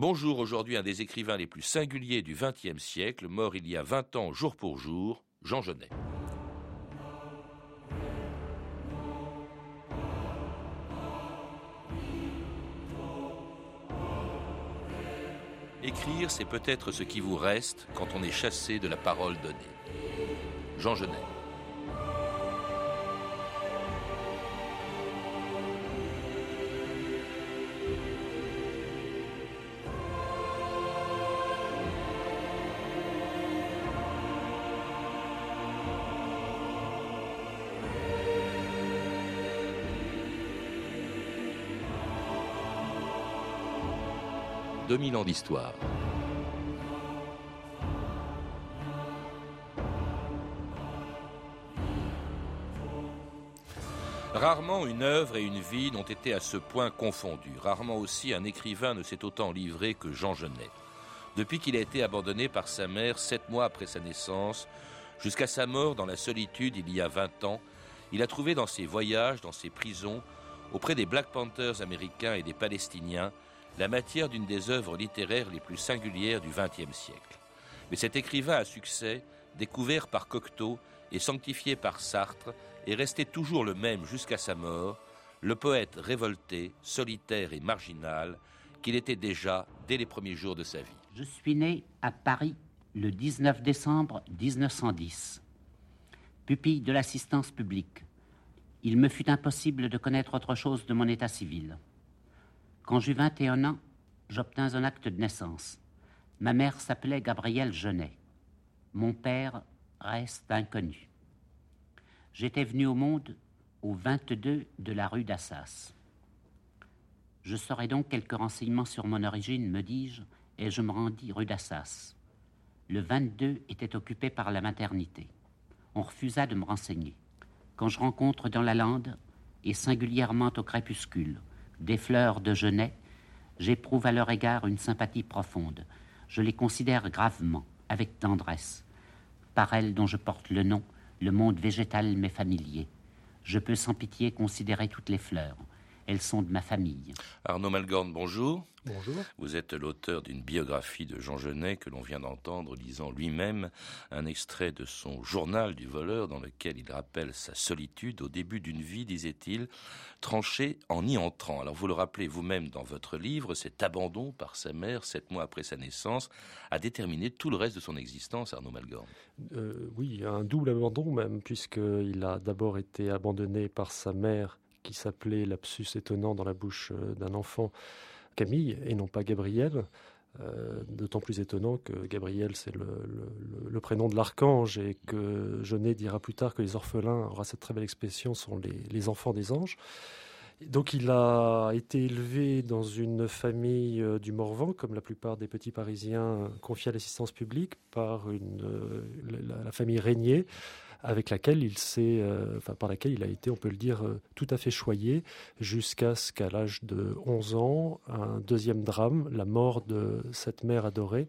Bonjour, aujourd'hui un des écrivains les plus singuliers du XXe siècle, mort il y a 20 ans jour pour jour, Jean Genet. Écrire, c'est peut-être ce qui vous reste quand on est chassé de la parole donnée. Jean Genet. 2000 ans d'histoire. Rarement une œuvre et une vie n'ont été à ce point confondues. Rarement aussi un écrivain ne s'est autant livré que Jean Genet. Depuis qu'il a été abandonné par sa mère sept mois après sa naissance, jusqu'à sa mort dans la solitude il y a 20 ans, il a trouvé dans ses voyages, dans ses prisons, auprès des Black Panthers américains et des Palestiniens, la matière d'une des œuvres littéraires les plus singulières du XXe siècle. Mais cet écrivain à succès, découvert par Cocteau et sanctifié par Sartre, est resté toujours le même jusqu'à sa mort, le poète révolté, solitaire et marginal qu'il était déjà dès les premiers jours de sa vie. Je suis né à Paris le 19 décembre 1910. Pupille de l'assistance publique, il me fut impossible de connaître autre chose de mon état civil. Quand j'eus 21 ans, j'obtins un acte de naissance. Ma mère s'appelait Gabrielle Genet. Mon père reste inconnu. J'étais venu au monde au 22 de la rue d'Assas. Je saurais donc quelques renseignements sur mon origine, me dis-je, et je me rendis rue d'Assas. Le 22 était occupé par la maternité. On refusa de me renseigner. Quand je rencontre dans la lande, et singulièrement au crépuscule, des fleurs de genêt, j'éprouve à leur égard une sympathie profonde. Je les considère gravement, avec tendresse. Par elles dont je porte le nom, le monde végétal m'est familier. Je peux sans pitié considérer toutes les fleurs. Elles sont de ma famille. Arnaud Malgorn, bonjour. Bonjour. Vous êtes l'auteur d'une biographie de Jean Genet que l'on vient d'entendre, lisant lui-même un extrait de son journal du voleur dans lequel il rappelle sa solitude au début d'une vie, disait-il, tranchée en y entrant. Alors vous le rappelez vous-même dans votre livre, cet abandon par sa mère, sept mois après sa naissance, a déterminé tout le reste de son existence, Arnaud Malgorn. Euh, oui, un double abandon même, puisqu'il a d'abord été abandonné par sa mère qui s'appelait lapsus étonnant dans la bouche euh, d'un enfant, Camille, et non pas Gabriel. Euh, d'autant plus étonnant que Gabriel, c'est le, prénom de l'archange et que Jeunet dira plus tard que les orphelins, aura cette très belle expression, sont les, les, enfants des anges. Donc il a été élevé dans une famille euh, du Morvan, comme la plupart des petits Parisiens confiés à l'assistance publique par une, la, famille Régnier avec laquelle il s'est, euh, enfin par laquelle il a été, on peut le dire, euh, tout à fait choyé, jusqu'à ce qu'à l'âge de 11 ans, un deuxième drame, la mort de cette mère adorée,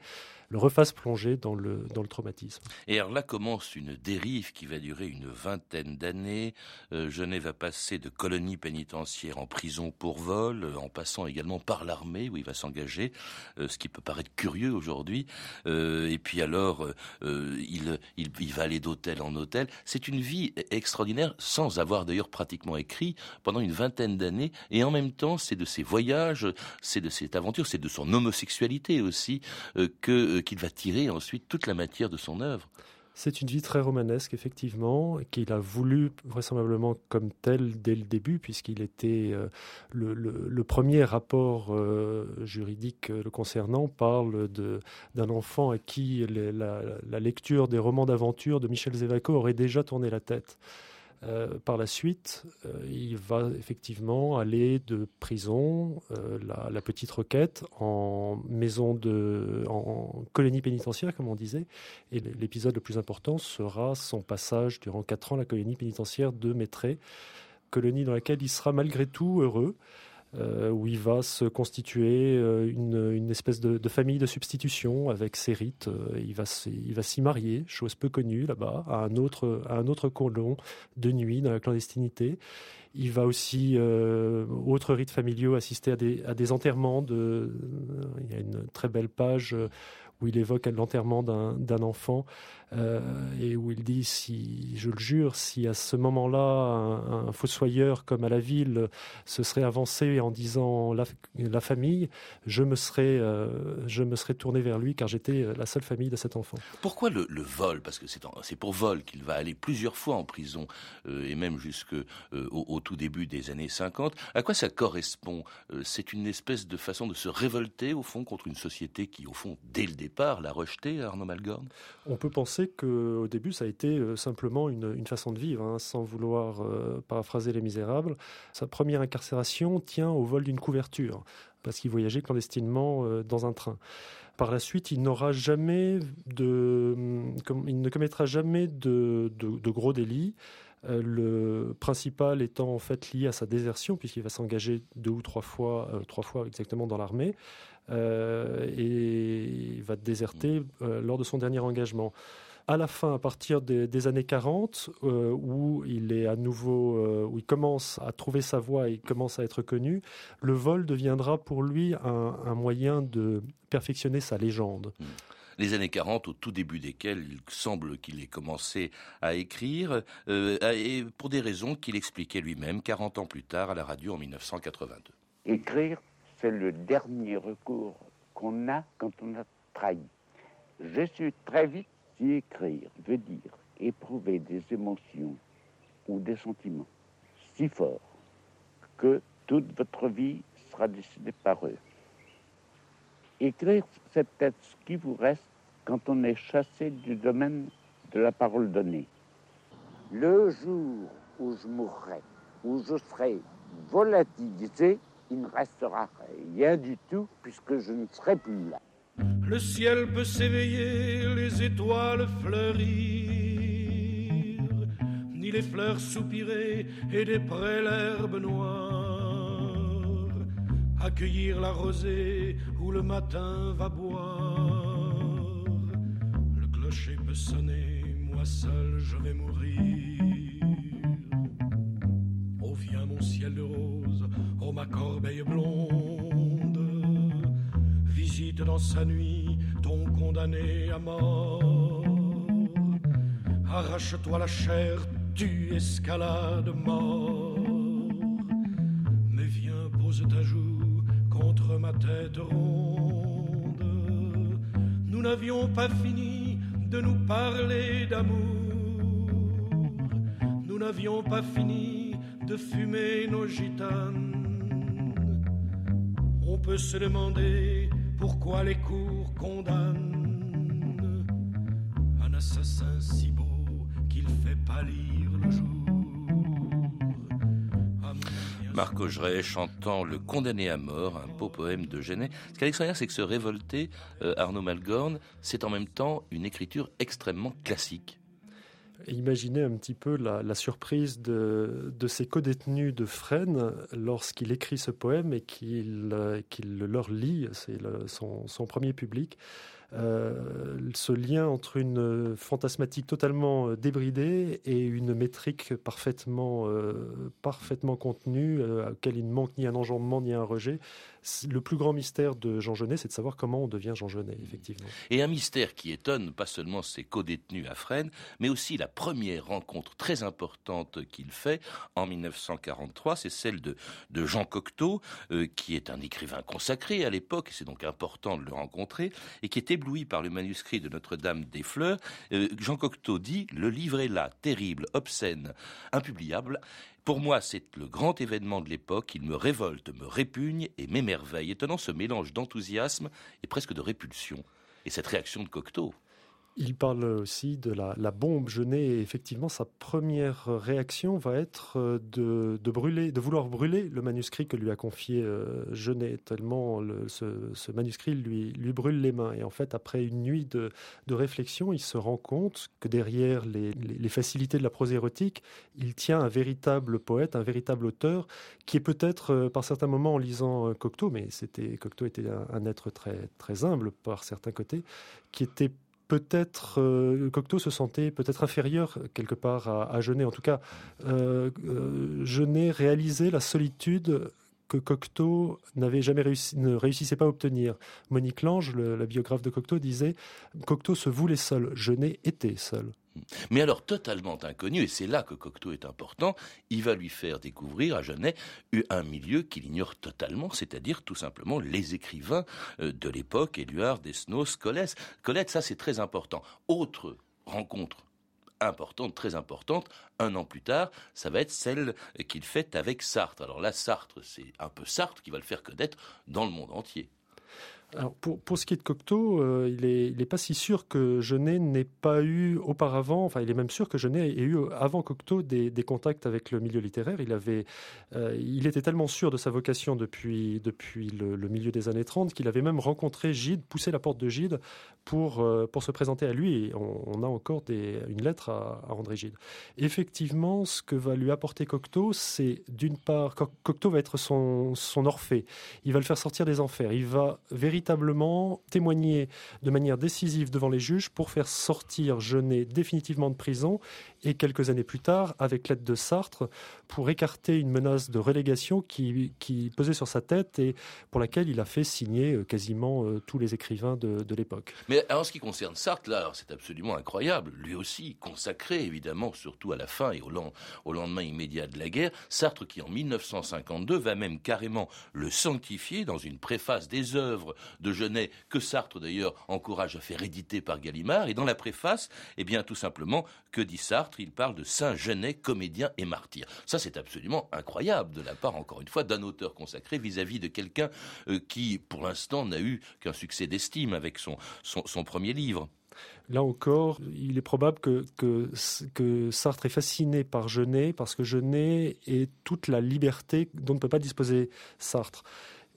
le refasse plonger dans le, dans le traumatisme. Et alors là commence une dérive qui va durer une vingtaine d'années. Euh, Genève va passer de colonie pénitentiaire en prison pour vol, euh, en passant également par l'armée où il va s'engager, euh, ce qui peut paraître curieux aujourd'hui. Euh, et puis alors, il, il, il, va aller d'hôtel en hôtel. C'est une vie extraordinaire, sans avoir d'ailleurs pratiquement écrit pendant une vingtaine d'années. Et en même temps, c'est de ses voyages, c'est de cette aventure, c'est de son homosexualité aussi que qu'il va tirer ensuite toute la matière de son œuvre. C'est une vie très romanesque, effectivement, qu'il a voulu vraisemblablement comme telle dès le début, puisqu'il était euh, le, premier rapport euh, juridique le concernant parle d'un enfant à qui la, la, lecture des romans d'aventure de Michel Zévaco aurait déjà tourné la tête. Euh, par la suite, euh, il va effectivement aller de prison, euh, la, petite requête, en maison de, en colonie pénitentiaire, comme on disait. Et l'épisode le plus important sera son passage durant quatre ans à la colonie pénitentiaire de Maitret, colonie dans laquelle il sera malgré tout heureux. Où il va se constituer une, espèce de, famille de substitution avec ses rites. il va, il va s'y marier, chose peu connue là-bas, à un autre, à un autre colon de nuit dans la clandestinité. Il va aussi, euh, autres rites familiaux, assister à des, à des enterrements. Il y a une très belle page où il évoque l'enterrement d'un enfant euh, et où il dit, si je le jure, si à ce moment-là un, fossoyeur comme à la ville se serait avancé en disant la, famille, je me serais, euh, je me serais tourné vers lui car j'étais la seule famille de cet enfant. Pourquoi le, vol? Parce que c'est pour vol qu'il va aller plusieurs fois en prison euh, et même jusque au, au, tout début des années 50. À quoi ça correspond? C'est une espèce de façon de se révolter au fond contre une société qui au fond dès le départ l'a rejeté, Arnaud Malgorn? On peut penser qu'au début, ça a été euh, simplement une, façon de vivre, hein, sans vouloir euh, paraphraser Les Misérables. Sa première incarcération tient au vol d'une couverture, parce qu'il voyageait clandestinement euh, dans un train. Par la suite, il n'aura jamais de, il ne commettra jamais de, gros délits. le principal étant en fait lié à sa désertion, puisqu'il va s'engager deux ou trois fois, trois fois exactement dans l'armée, et il va déserter lors de son dernier engagement à la fin, à partir des, années 40, euh, où il est à nouveau, euh, où il commence à trouver sa voie et commence à être connu, le vol deviendra pour lui un, moyen de perfectionner sa légende. Hmm. les années 40, au tout début desquelles il semble qu'il ait commencé à écrire, euh, et pour des raisons qu'il expliquait lui-même 40 ans plus tard à la radio en 1982. Écrire, c'est le dernier recours qu'on a quand on a trahi. Je suis très vite si écrire veut dire éprouver des émotions ou des sentiments si forts que toute votre vie sera décidée par eux. Écrire, c'est peut-être ce qui vous reste quand on est chassé du domaine de la parole donnée. Le jour où je mourrai, où je serai volatilisé, il ne restera rien du tout puisque je ne serai plus là. Le ciel peut s'éveiller, les étoiles fleurir, ni les fleurs soupirer et des prés l'herbe noire, accueillir la rosée où le matin va boire. Le clocher peut sonner, moi seul je vais mourir. Ma corbeille blonde visite dans sa nuit ton condamné à mort. Arrache-toi la chair, tu escalade mort. Mais viens, pose ta joue contre ma tête ronde. Nous n'avions pas fini de nous parler d'amour. Nous n'avions pas fini de fumer nos gitanes. On peut se demander pourquoi les cours condamnent un assassin si beau qu'il fait pâlir le jour Marc Augeret chantant Le condamné à mort, un beau poème de Genet. Ce extraordinaire, c'est que se révolter, euh, Arnaud Malgorn, c'est en même temps une écriture extrêmement classique. Imaginez un petit peu la, surprise de, de ces co-détenus de Fresnes lorsqu'il écrit ce poème et qu'il euh, leur lit, c'est son, premier public. Euh, ce lien entre une fantasmatique totalement euh, débridée et une métrique parfaitement, parfaitement contenue, à laquelle il ne manque ni un enjambement ni un rejet, le plus grand mystère de Jean Genet, c'est de savoir comment on devient Jean Genet, effectivement. Et un mystère qui étonne pas seulement ses co-détenus à Fresnes, mais aussi la première rencontre très importante qu'il fait en 1943, c'est celle de, de Jean Cocteau, euh, qui est un écrivain consacré à l'époque, c'est donc important de le rencontrer, et qui est ébloui par le manuscrit de Notre-Dame des Fleurs. Euh, Jean Cocteau dit « Le livre est là, terrible, obscène, impubliable, pour moi, c'est le grand événement de l'époque. Il me révolte, me répugne et m'émerveille, étonnant ce mélange d'enthousiasme et presque de répulsion. Et cette réaction de Cocteau. Il parle aussi de la, bombe Genet et effectivement sa première réaction va être euh, de, brûler, de vouloir brûler le manuscrit que lui a confié euh, Genet tellement ce, manuscrit lui, lui brûle les mains. Et en fait, après une nuit de, réflexion, il se rend compte que derrière les, facilités de la prose érotique, il tient un véritable poète, un véritable auteur, qui est peut-être euh, par certains moments en lisant Cocteau, mais c'était Cocteau était un, un être très très humble par certains côtés, qui était peut-être euh, Cocteau se sentait peut-être inférieur quelque part à, Genet. En tout cas, euh, euh, Genet réalisait la solitude que Cocteau n'avait jamais réussi, ne réussissait pas à obtenir. Monique Lange, la biographe de Cocteau, disait Cocteau se voulait seul, Genet était seul. Mais alors totalement inconnu, et c'est là que Cocteau est important, il va lui faire découvrir à Genet un milieu qu'il ignore totalement, c'est-à-dire tout simplement les écrivains euh, de l'époque, Éluard, Desnos, Colette. Colette, ça c'est très important. Autre rencontre importante, très importante, un an plus tard, ça va être celle qu'il fait avec Sartre. Alors là, Sartre, c'est un peu Sartre qui va le faire connaître dans le monde entier. Alors pour, pour ce qui est de Cocteau, euh, il n'est est pas si sûr que Genet n'ait pas eu auparavant, enfin il est même sûr que Genet ait eu avant Cocteau des, contacts avec le milieu littéraire. Il, avait, euh, il était tellement sûr de sa vocation depuis, depuis le, milieu des années 30 qu'il avait même rencontré Gide, poussé la porte de Gide pour, euh, pour se présenter à lui. Et on, a encore une lettre à, à, André Gide. Effectivement, ce que va lui apporter Cocteau, c'est d'une part, Cocteau va être son, son Orphée. Il va le faire sortir des enfers. Il va véritablement véritablement témoigner de manière décisive devant les juges pour faire sortir Genet définitivement de prison et quelques années plus tard, avec l'aide de Sartre, pour écarter une menace de relégation qui, qui, pesait sur sa tête et pour laquelle il a fait signer euh, quasiment euh, tous les écrivains de, de l'époque. Mais en ce qui concerne Sartre, là, c'est absolument incroyable. Lui aussi, consacré évidemment, surtout à la fin et au, au lendemain immédiat de la guerre, Sartre qui en 1952 va même carrément le sanctifier dans une préface des œuvres de Genet, que Sartre d'ailleurs encourage à faire éditer par Gallimard. Et dans la préface, eh bien tout simplement, que dit Sartre? Il parle de Saint Genet, comédien et martyr. Ça, c'est absolument incroyable de la part, encore une fois, d'un auteur consacré vis-à-vis de quelqu'un euh, qui, pour l'instant, n'a eu qu'un succès d'estime avec son, son, premier livre. Là encore, il est probable que, que, que, Sartre est fasciné par Genet parce que Genet est toute la liberté dont ne peut pas disposer Sartre.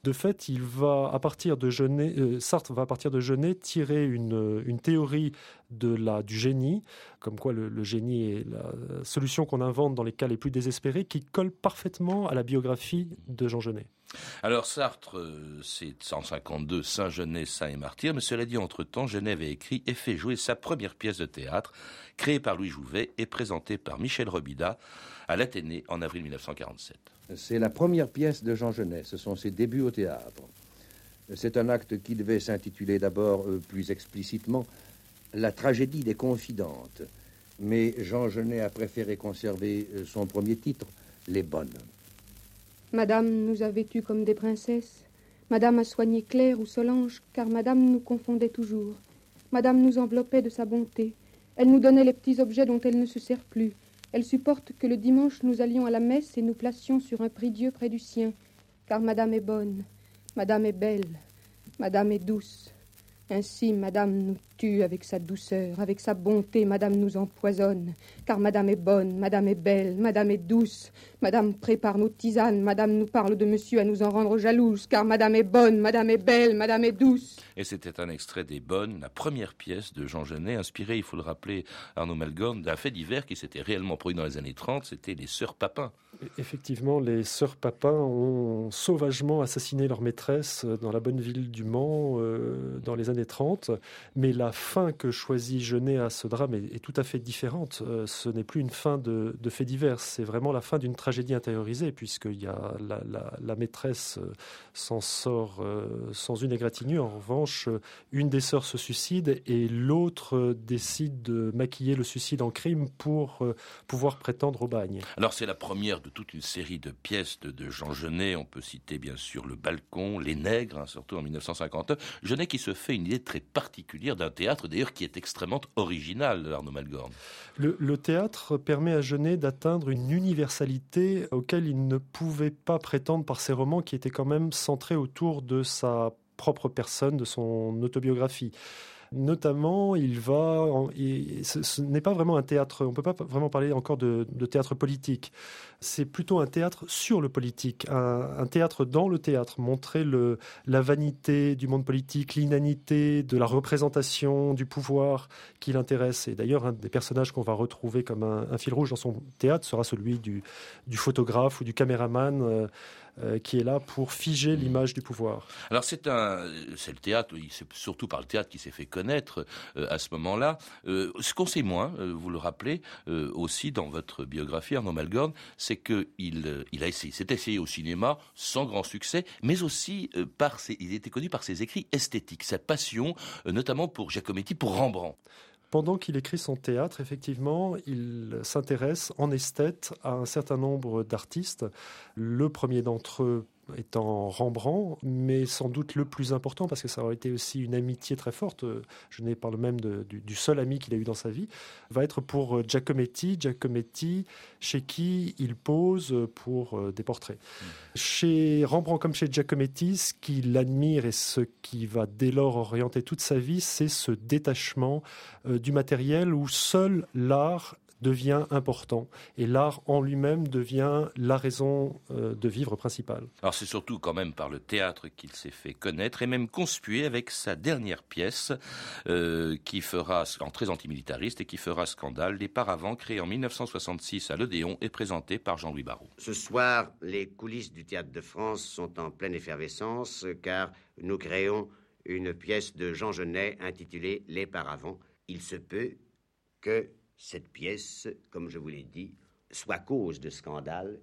De fait, il va à partir de Genet, euh, Sartre va à partir de Genet tirer une, une théorie du génie, comme quoi le, génie est la solution qu'on invente dans les cas les plus désespérés, qui colle parfaitement à la biographie de Jean Genet. Alors Sartre, euh, c'est 152, Saint-Genet, Saint et Martyr, mais cela dit, entre-temps, Genève a écrit et fait jouer sa première pièce de théâtre, créée par Louis Jouvet et présentée par Michel Robida à l'Athénée en avril 1947. C'est la première pièce de Jean Genet, ce sont ses débuts au théâtre. C'est un acte qui devait s'intituler d'abord euh, plus explicitement La tragédie des confidentes. Mais Jean Genet a préféré conserver euh, son premier titre, Les bonnes. Madame nous a vêtus comme des princesses. Madame a soigné Claire ou Solange, car Madame nous confondait toujours. Madame nous enveloppait de sa bonté. Elle nous donnait les petits objets dont elle ne se sert plus. Elle supporte que le dimanche nous allions à la messe et nous placions sur un prie-dieu près du sien, car Madame est bonne, Madame est belle, Madame est douce. Ainsi, Madame nous tue avec sa douceur, avec sa bonté, Madame nous empoisonne, car Madame est bonne, Madame est belle, Madame est douce, Madame prépare nos tisanes, Madame nous parle de Monsieur à nous en rendre jalouses, car Madame est bonne, Madame est belle, Madame est douce. Et c'était un extrait des Bonnes, la première pièce de Jean Genet, inspirée, il faut le rappeler, Arnaud Malgorn, d'un fait divers qui s'était réellement produit dans les années 30, c'était les Sœurs Papin. Effectivement, les Sœurs Papin ont sauvagement assassiné leur maîtresse dans la bonne ville du Mans euh, dans les années 30, mais la fin que choisit Genet à ce drame est, tout à fait différente. Euh, ce n'est plus une fin de, de fait divers, c'est vraiment la fin d'une tragédie intériorisée, puisqu'il y a la, maîtresse euh, s'en sort euh, sans une égratignure. En revanche, euh, une des sœurs se suicide et l'autre décide de maquiller le suicide en crime pour pouvoir prétendre au bagne. Alors c'est la première de toute une série de pièces de, Jean Genet. On peut citer bien sûr Le Balcon, Les Nègres, hein, surtout en 1950. Genet qui se fait une idée très particulière d'un théâtre, d'ailleurs qui est extrêmement original, Arnaud Malgorn. Le, le théâtre permet à Genet d'atteindre une universalité auquel il ne pouvait pas prétendre par ses romans qui étaient quand même centrés autour de sa propre personne, de son autobiographie. Notamment, il va. ce, n'est pas vraiment un théâtre. On ne peut pas vraiment parler encore de, théâtre politique. C'est plutôt un théâtre sur le politique, un, théâtre dans le théâtre, montrer la vanité du monde politique, l'inanité de la représentation du pouvoir qui l'intéresse. Et d'ailleurs, un des personnages qu'on va retrouver comme un, fil rouge dans son théâtre sera celui du, du photographe ou du caméraman. Euh, euh, qui est là pour figer l'image du pouvoir. Alors c'est un, c'est le théâtre, c'est surtout par le théâtre qui s'est fait connaître euh, à ce moment-là. Euh, ce qu'on sait moins, vous le rappelez aussi dans votre biographie, Arnaud Malgorn, c'est que il, il a essayé, s'est essayé au cinéma sans grand succès, mais aussi par ses, il était connu par ses écrits esthétiques, sa passion, notamment pour Giacometti, pour Rembrandt. Pendant qu'il écrit son théâtre, effectivement, il s'intéresse en esthète à un certain nombre d'artistes. Le premier d'entre eux étant Rembrandt, mais sans doute le plus important parce que ça aurait été aussi une amitié très forte. Je n'ai parle même du, seul ami qu'il a eu dans sa vie. Va être pour Giacometti, Giacometti chez qui il pose pour euh, des portraits. Mmh. Chez Rembrandt comme chez Giacometti, ce qu'il admire et ce qui va dès lors orienter toute sa vie, c'est ce détachement euh, du matériel où seul l'art devient important et l'art en lui-même devient la raison euh, de vivre principale. Alors c'est surtout quand même par le théâtre qu'il s'est fait connaître et même conspuer avec sa dernière pièce euh, qui fera, en très antimilitariste et qui fera scandale, Les Paravents, créé en 1966 à l'Odéon et présenté par Jean-Louis Barrault. Ce soir, les coulisses du Théâtre de France sont en pleine effervescence car nous créons une pièce de Jean Genet intitulée Les Paravents. Il se peut que cette pièce, comme je vous l'ai dit, soit cause de scandale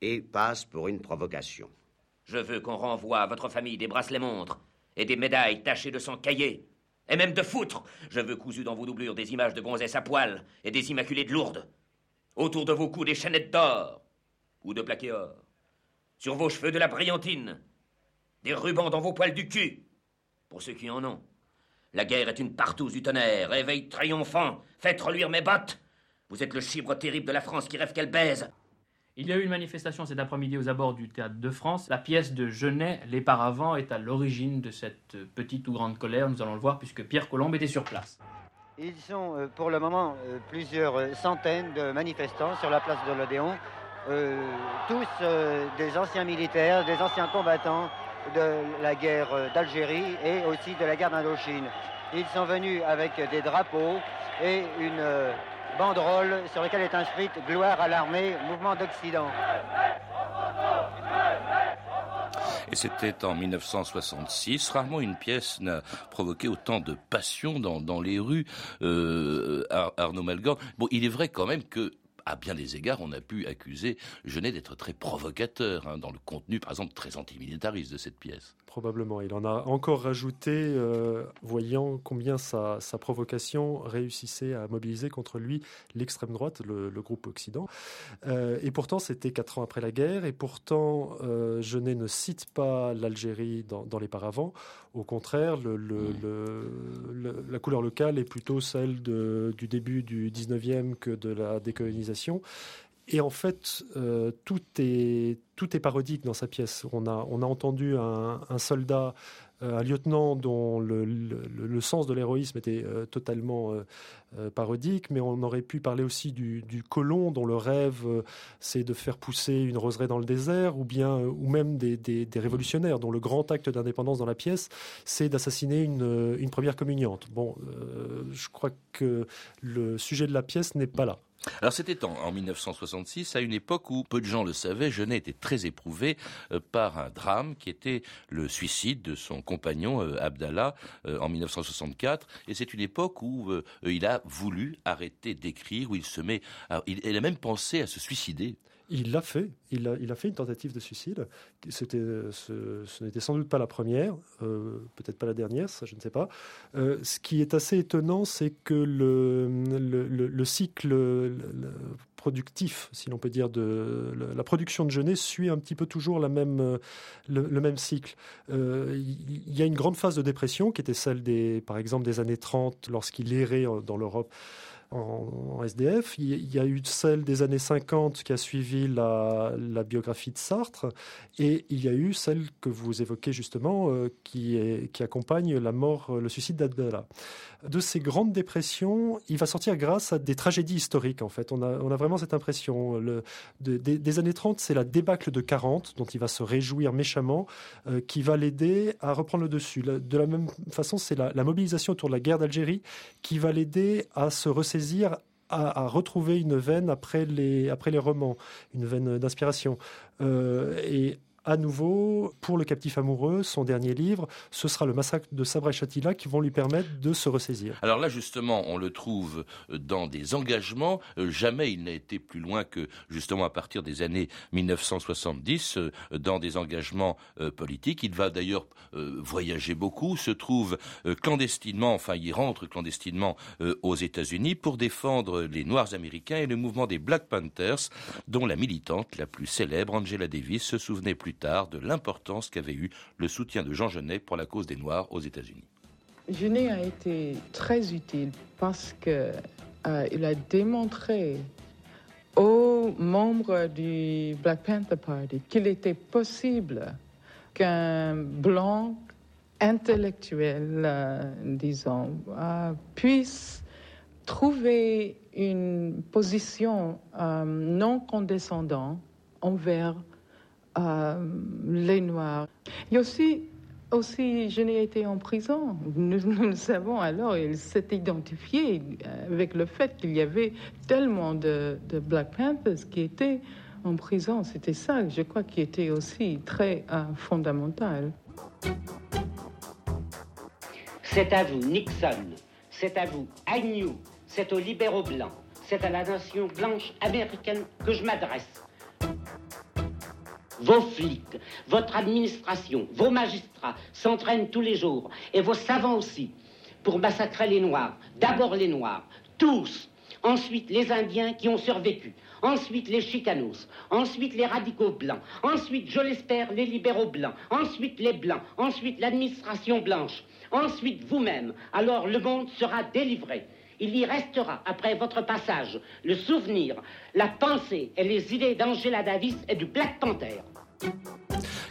et passe pour une provocation. Je veux qu'on renvoie à votre famille des bracelets-montres et des médailles tachées de sang caillé, et même de foutre. Je veux cousu dans vos doublures des images de gonzesses à poil et des immaculées de Lourdes. Autour de vos cous des chaînettes d'or ou de plaqué or. Sur vos cheveux de la brillantine. Des rubans dans vos poils du cul. Pour ceux qui en ont. La guerre est une partouze du tonnerre. Réveil triomphant. Faites reluire mes bottes. Vous êtes le chibre terrible de la France qui rêve qu'elle baise. Il y a eu une manifestation cet après-midi aux abords du Théâtre de France. La pièce de Genet, Les Paravents, est à l'origine de cette petite ou grande colère. Nous allons le voir puisque Pierre Colombe était sur place. Ils sont euh, pour le moment euh, plusieurs euh, centaines de manifestants sur la place de l'Odéon, tous des anciens militaires, des anciens combattants de la guerre d'Algérie et aussi de la guerre d'Indochine. Ils sont venus avec des drapeaux et une banderole sur laquelle est inscrite Gloire à l'armée, mouvement d'Occident. Et c'était en 1966. Rarement une pièce n'a provoqué autant de passion dans, les rues. Euh, Arnaud Malgorn. Bon, il est vrai quand même que à bien des égards, on a pu accuser Genet d'être très provocateur hein, dans le contenu, par exemple, très antimilitariste de cette pièce. Probablement. Il en a encore rajouté, euh, voyant combien sa, provocation réussissait à mobiliser contre lui l'extrême droite, le, groupe Occident. Euh, et pourtant, c'était quatre ans après la guerre, et pourtant, euh, Genet ne cite pas l'Algérie dans, les paravents. Au contraire, la couleur locale est plutôt celle du début du 19e que de la décolonisation. Et en fait, euh, tout, est, parodique dans sa pièce. On a, a entendu un, soldat, euh, un lieutenant dont le, sens de l'héroïsme était euh, totalement parodique, mais on aurait pu parler aussi du, colon dont le rêve c'est de faire pousser une roseraie dans le désert, ou bien, ou même des révolutionnaires dont le grand acte d'indépendance dans la pièce, c'est d'assassiner une, une première communiante. Bon, je crois que le sujet de la pièce n'est pas là. Alors c'était en, 1966, à une époque où peu de gens le savaient, Genet était très éprouvé euh, par un drame qui était le suicide de son compagnon euh, Abdallah euh, en 1964. Et c'est une époque où il a voulu arrêter d'écrire, où il se met, il a même pensé à se suicider. Il l'a fait. Il a, fait une tentative de suicide. C'était, ce, n'était sans doute pas la première, euh, peut-être pas la dernière, ça je ne sais pas. Euh, ce qui est assez étonnant, c'est que le, le, cycle productif, si l'on peut dire, de la production de jeunesse suit un petit peu toujours la même, le, même cycle. Euh, il y a une grande phase de dépression qui était celle des, par exemple, des années 30, lorsqu'il errait dans l'Europe en, SDF. Il y a eu celle des années 50 qui a suivi la, biographie de Sartre, et il y a eu celle que vous évoquez justement, euh, qui, est, qui accompagne la mort, le suicide d'Abdallah. De ces grandes dépressions, il va sortir grâce à des tragédies historiques, en fait. On a, on a vraiment cette impression. Le, des, années 30, c'est la débâcle de 40, dont il va se réjouir méchamment, euh, qui va l'aider à reprendre le dessus. De la même façon, c'est la, la mobilisation autour de la guerre d'Algérie qui va l'aider à se ressaisir à, retrouver une veine après les, après les romans, une veine d'inspiration. Euh, et à nouveau, pour le captif amoureux, son dernier livre, ce sera le massacre de Sabra et Chatila qui vont lui permettre de se ressaisir. Alors là, justement, on le trouve dans des engagements. Euh, jamais il n'a été plus loin que, justement, à partir des années 1970, euh, dans des engagements euh, politiques. Il va d'ailleurs voyager beaucoup, se trouve clandestinement, enfin, il rentre clandestinement aux États-Unis pour défendre les Noirs américains et le mouvement des Black Panthers, dont la militante la plus célèbre, Angela Davis, se souvenait plus tard de l'importance qu'avait eu le soutien de Jean Genet pour la cause des Noirs aux États-Unis. Genet a été très utile parce qu'il euh, a démontré aux membres du Black Panther Party qu'il était possible qu'un blanc intellectuel, euh, disons, euh, puisse trouver une position non condescendante envers euh, les Noirs. A aussi, aussi je n'ai été en prison. Nous, le savons alors, il s'est identifié avec le fait qu'il y avait tellement de, Black Panthers qui étaient en prison. C'était ça, je crois, qui était aussi très euh, fondamental. C'est à vous, Nixon. C'est à vous, Agnew. C'est aux libéraux blancs. C'est à la nation blanche américaine que je m'adresse vos flics, votre administration, vos magistrats s'entraînent tous les jours, et vos savants aussi, pour massacrer les Noirs. D'abord les Noirs, tous. Ensuite les Indiens qui ont survécu. Ensuite les chicanos. Ensuite les radicaux blancs. Ensuite, je l'espère, les libéraux blancs. Ensuite les blancs. Ensuite l'administration blanche. Ensuite vous-même. Alors le monde sera délivré. Il y restera, après votre passage, le souvenir, la pensée et les idées d'Angela Davis et du Black Panther.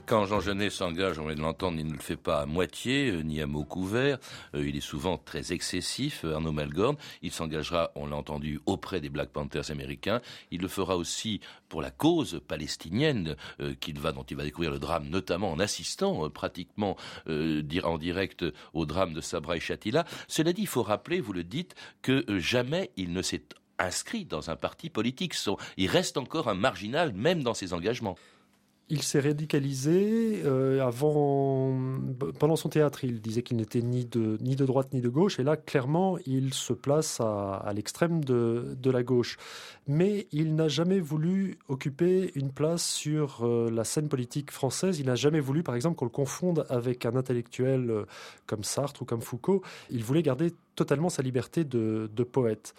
Quand Jean Genet s'engage, on vient de l'entendre, il ne le fait pas à moitié, euh, ni à mot couvert. Euh, il est souvent très excessif, euh, Arnaud Melgorn. Il s'engagera, on l'a entendu, auprès des Black Panthers américains. Il le fera aussi pour la cause palestinienne qu'il va, dont il va découvrir le drame, notamment en assistant pratiquement en direct au drame de Sabra et Shatila. Cela dit, il faut rappeler, vous le dites, que jamais il ne s'est inscrit dans un parti politique. Il reste encore un marginal, même dans ses engagements il s'est radicalisé euh, avant, pendant son théâtre. Il disait qu'il n'était ni de, ni de droite ni de gauche. Et là, clairement, il se place à, l'extrême de, de, la gauche. Mais il n'a jamais voulu occuper une place sur euh, la scène politique française. Il n'a jamais voulu, par exemple, qu'on le confonde avec un intellectuel euh, comme Sartre ou comme Foucault. Il voulait garder totalement sa liberté de, de poète.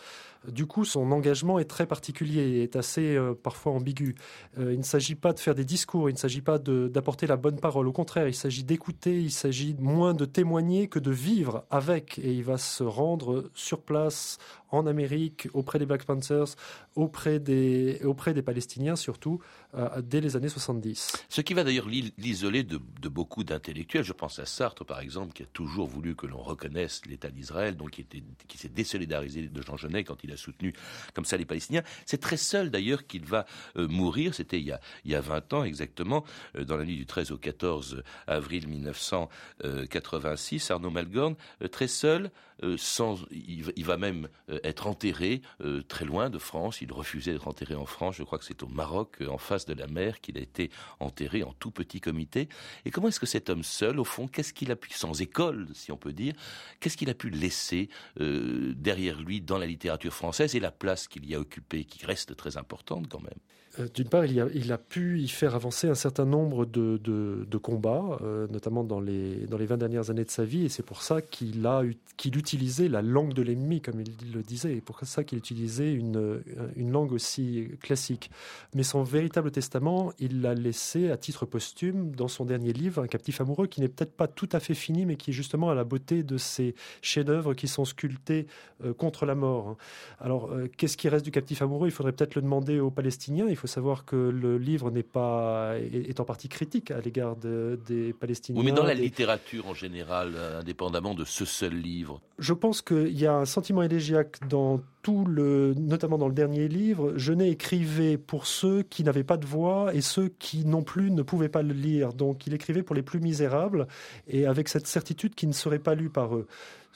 Du coup, son engagement est très particulier et est assez euh, parfois ambigu. Euh, il ne s'agit pas de faire des discours, il ne s'agit pas d'apporter la bonne parole. Au contraire, il s'agit d'écouter, il s'agit moins de témoigner que de vivre avec. Et il va se rendre sur place en Amérique, auprès des Black Panthers, auprès des, auprès des Palestiniens surtout, euh, dès les années 70. Ce qui va d'ailleurs l'isoler de, beaucoup d'intellectuels. Je pense à Sartre, par exemple, qui a toujours voulu que l'on reconnaisse l'État d'Israël, donc qui, qui s'est désolidarisé de Jean Genet quand il a soutenu comme ça les Palestiniens. C'est très seul d'ailleurs qu'il va euh, mourir. C'était il, y a, il y a 20 ans exactement, euh, dans la nuit du 13 au 14 avril 1986. Arnaud Malgorn, très seul, sans, il, va même être enterré très loin de France. Il refusait d'être enterré en France. Je crois que c'est au Maroc, en face de la mer qu'il a été enterré en tout petit comité. Et comment est-ce que cet homme seul, au fond, qu'est-ce qu'il a pu, sans école, si on peut dire, qu'est-ce qu'il a pu laisser euh, derrière lui dans la littérature française et la place qu'il y a occupée, qui reste très importante quand même? Euh, d'une part, il a, pu y faire avancer un certain nombre de, combats, euh, notamment dans les, dans les 20 dernières années de sa vie, et c'est pour ça qu'il qu'il utiliser la langue de l'ennemi, comme il le disait, et pour ça qu'il utilisait une, une langue aussi classique. Mais son véritable testament, il l'a laissé à titre posthume dans son dernier livre, Un captif amoureux, qui n'est peut-être pas tout à fait fini, mais qui est justement à la beauté de ces chefs-d'œuvre qui sont sculptés euh, contre la mort. Alors, euh, qu'est-ce qui reste du captif amoureux? Il faudrait peut-être le demander aux Palestiniens. Il faut savoir que le livre n'est pas est, en partie critique à l'égard des Palestiniens. Oui, mais dans la littérature en général, indépendamment de ce seul livre. Je pense qu'il y a un sentiment élégiaque dans tout le, notamment dans le dernier livre. Genet écrivait pour ceux qui n'avaient pas de voix et ceux qui non plus ne pouvaient pas le lire. Donc, il écrivait pour les plus misérables et avec cette certitude qu'il ne serait pas lu par eux.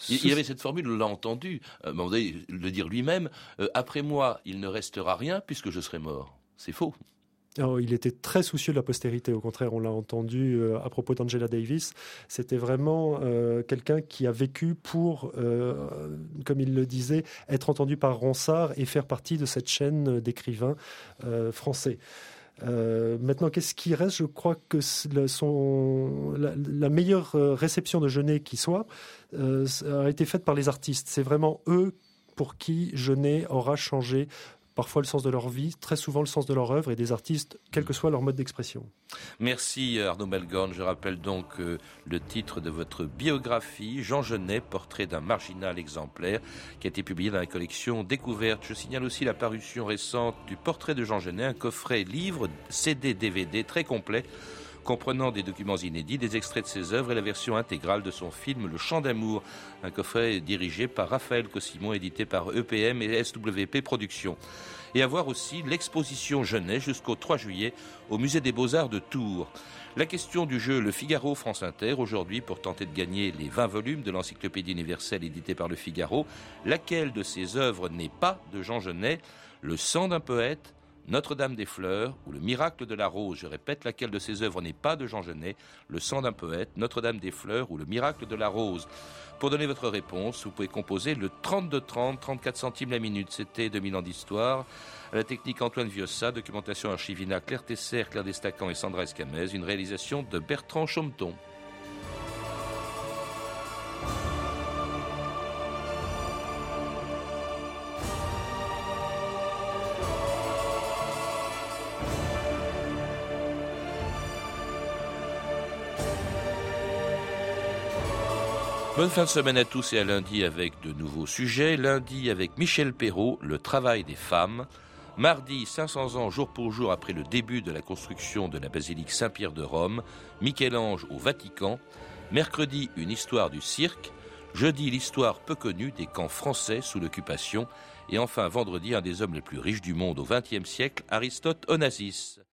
Il avait cette formule, on l'a entendu, euh, le dire lui-même, euh, après moi, il ne restera rien puisque je serai mort. C'est faux. Oh, il était très soucieux de la postérité. Au contraire, on l'a entendu euh, à propos d'Angela Davis. C'était vraiment quelqu'un qui a vécu pour, comme il le disait, être entendu par Ronsard et faire partie de cette chaîne d'écrivains français. Euh, maintenant, qu'est-ce qui reste? Je crois que la, meilleure euh, réception de Genet qui soit euh, a été faite par les artistes. C'est vraiment eux pour qui Genet aura changé parfois le sens de leur vie, très souvent le sens de leur œuvre et des artistes, quel que soit leur mode d'expression. Merci Arnaud Melgorn. Je rappelle donc euh, le titre de votre biographie, Jean Genet, portrait d'un marginal exemplaire, qui a été publié dans la collection Découverte. Je signale aussi la parution récente du portrait de Jean Genet, un coffret livre, CD, DVD très complet comprenant des documents inédits, des extraits de ses œuvres et la version intégrale de son film Le Chant d'amour, un coffret dirigé par Raphaël Cossimon, édité par EPM et SWP Productions. Et à voir aussi l'exposition Genet jusqu'au 3 juillet au Musée des Beaux-Arts de Tours. La question du jeu Le Figaro France Inter, aujourd'hui pour tenter de gagner les 20 volumes de l'encyclopédie universelle éditée par Le Figaro, laquelle de ses œuvres n'est pas de Jean Genet Le sang d'un poète, notre-Dame des Fleurs ou Le Miracle de la Rose, je répète, laquelle de ces œuvres n'est pas de Jean Genet, Le sang d'un poète, Notre-Dame des Fleurs ou Le Miracle de la Rose. Pour donner votre réponse, vous pouvez composer le 32 30, 34 centimes la minute. C'était 2000 ans d'histoire. La technique Antoine Viossa, documentation archivina Claire Tesser, Claire Destacan et Sandra Escamez, une réalisation de Bertrand Chaumeton. Bonne fin de semaine à tous et à lundi avec de nouveaux sujets. Lundi avec Michel Perrault, le travail des femmes. Mardi, 500 ans jour pour jour après le début de la construction de la basilique Saint-Pierre de Rome. Michel-Ange au Vatican. Mercredi, une histoire du cirque. Jeudi, l'histoire peu connue des camps français sous l'occupation. Et enfin, vendredi, un des hommes les plus riches du monde au XXe siècle, Aristote Onassis.